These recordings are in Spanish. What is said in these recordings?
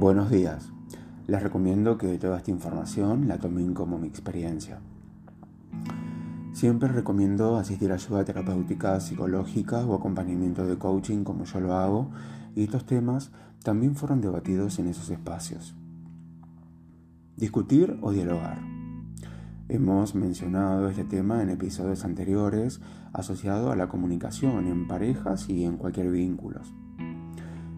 Buenos días. Les recomiendo que toda esta información la tomen como mi experiencia. Siempre recomiendo asistir a ayuda terapéutica, psicológica o acompañamiento de coaching como yo lo hago y estos temas también fueron debatidos en esos espacios. Discutir o dialogar. Hemos mencionado este tema en episodios anteriores asociado a la comunicación en parejas y en cualquier vínculo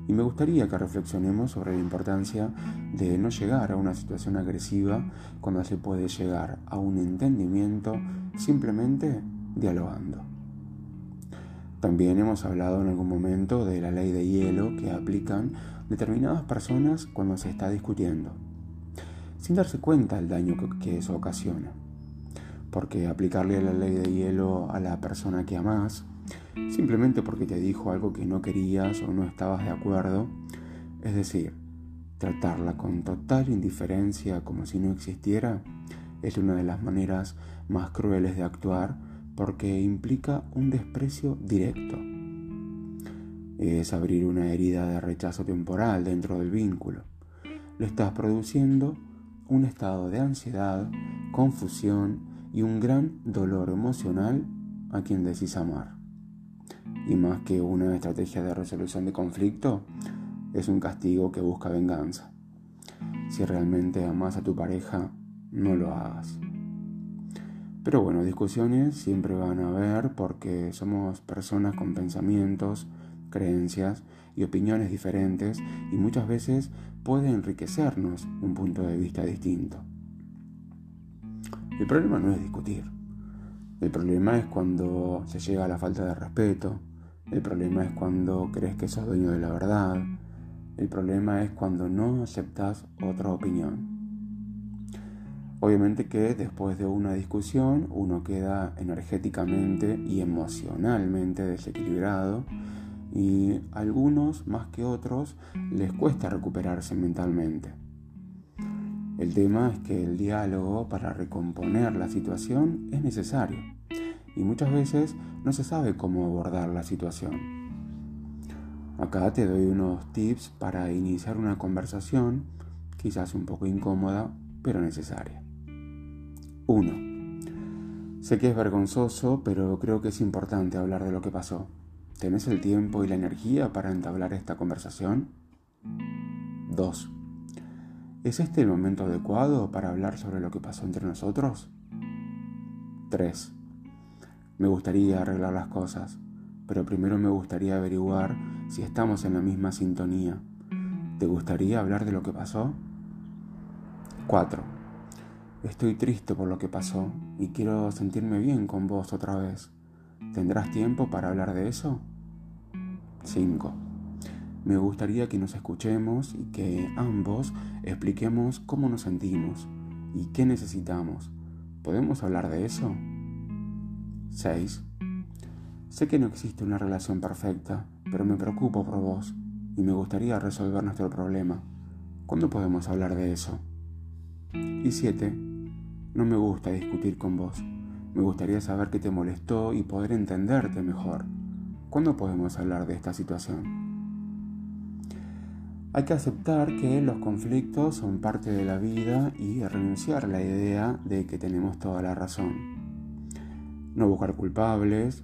y me gustaría que reflexionemos sobre la importancia de no llegar a una situación agresiva cuando se puede llegar a un entendimiento simplemente dialogando. También hemos hablado en algún momento de la ley de hielo que aplican determinadas personas cuando se está discutiendo, sin darse cuenta del daño que eso ocasiona. Porque aplicarle la ley de hielo a la persona que amas simplemente porque te dijo algo que no querías o no estabas de acuerdo, es decir, tratarla con total indiferencia como si no existiera, es una de las maneras más crueles de actuar porque implica un desprecio directo. Es abrir una herida de rechazo temporal dentro del vínculo. Lo estás produciendo un estado de ansiedad, confusión y un gran dolor emocional a quien decís amar y más que una estrategia de resolución de conflicto, es un castigo que busca venganza. Si realmente amas a tu pareja, no lo hagas. Pero bueno, discusiones siempre van a haber porque somos personas con pensamientos, creencias y opiniones diferentes y muchas veces puede enriquecernos un punto de vista distinto. El problema no es discutir. El problema es cuando se llega a la falta de respeto, el problema es cuando crees que sos dueño de la verdad. El problema es cuando no aceptas otra opinión. Obviamente que después de una discusión uno queda energéticamente y emocionalmente desequilibrado y a algunos más que otros les cuesta recuperarse mentalmente. El tema es que el diálogo para recomponer la situación es necesario y muchas veces no se sabe cómo abordar la situación. Acá te doy unos tips para iniciar una conversación, quizás un poco incómoda, pero necesaria. 1. Sé que es vergonzoso, pero creo que es importante hablar de lo que pasó. ¿Tenés el tiempo y la energía para entablar esta conversación? 2. ¿Es este el momento adecuado para hablar sobre lo que pasó entre nosotros? 3. Me gustaría arreglar las cosas, pero primero me gustaría averiguar si estamos en la misma sintonía. ¿Te gustaría hablar de lo que pasó? 4. Estoy triste por lo que pasó y quiero sentirme bien con vos otra vez. ¿Tendrás tiempo para hablar de eso? 5. Me gustaría que nos escuchemos y que ambos expliquemos cómo nos sentimos y qué necesitamos. ¿Podemos hablar de eso? 6. Sé que no existe una relación perfecta, pero me preocupo por vos y me gustaría resolver nuestro problema. ¿Cuándo podemos hablar de eso? Y 7. No me gusta discutir con vos. Me gustaría saber qué te molestó y poder entenderte mejor. ¿Cuándo podemos hablar de esta situación? Hay que aceptar que los conflictos son parte de la vida y renunciar a la idea de que tenemos toda la razón no buscar culpables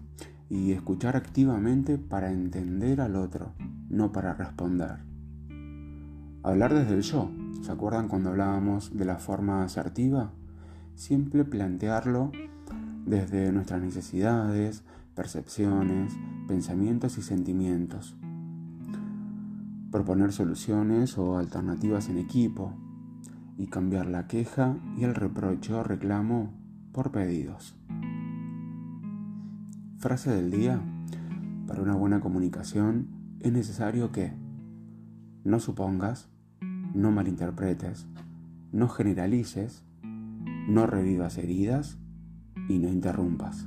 y escuchar activamente para entender al otro, no para responder. Hablar desde el yo. ¿Se acuerdan cuando hablábamos de la forma asertiva? Siempre plantearlo desde nuestras necesidades, percepciones, pensamientos y sentimientos. Proponer soluciones o alternativas en equipo y cambiar la queja y el reproche o reclamo por pedidos. Frase del día. Para una buena comunicación es necesario que no supongas, no malinterpretes, no generalices, no revivas heridas y no interrumpas.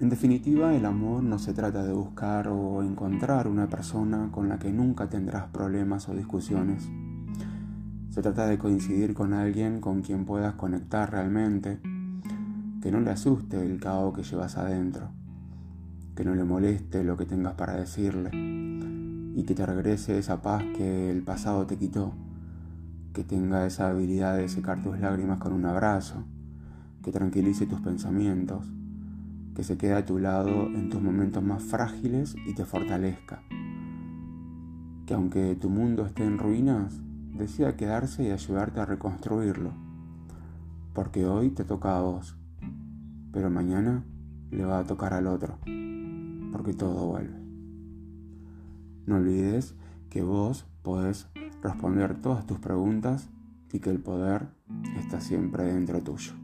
En definitiva, el amor no se trata de buscar o encontrar una persona con la que nunca tendrás problemas o discusiones. Se trata de coincidir con alguien con quien puedas conectar realmente que no le asuste el caos que llevas adentro, que no le moleste lo que tengas para decirle, y que te regrese esa paz que el pasado te quitó, que tenga esa habilidad de secar tus lágrimas con un abrazo, que tranquilice tus pensamientos, que se quede a tu lado en tus momentos más frágiles y te fortalezca. Que aunque tu mundo esté en ruinas, decida quedarse y ayudarte a reconstruirlo. Porque hoy te toca a vos, pero mañana le va a tocar al otro, porque todo vuelve. No olvides que vos podés responder todas tus preguntas y que el poder está siempre dentro tuyo.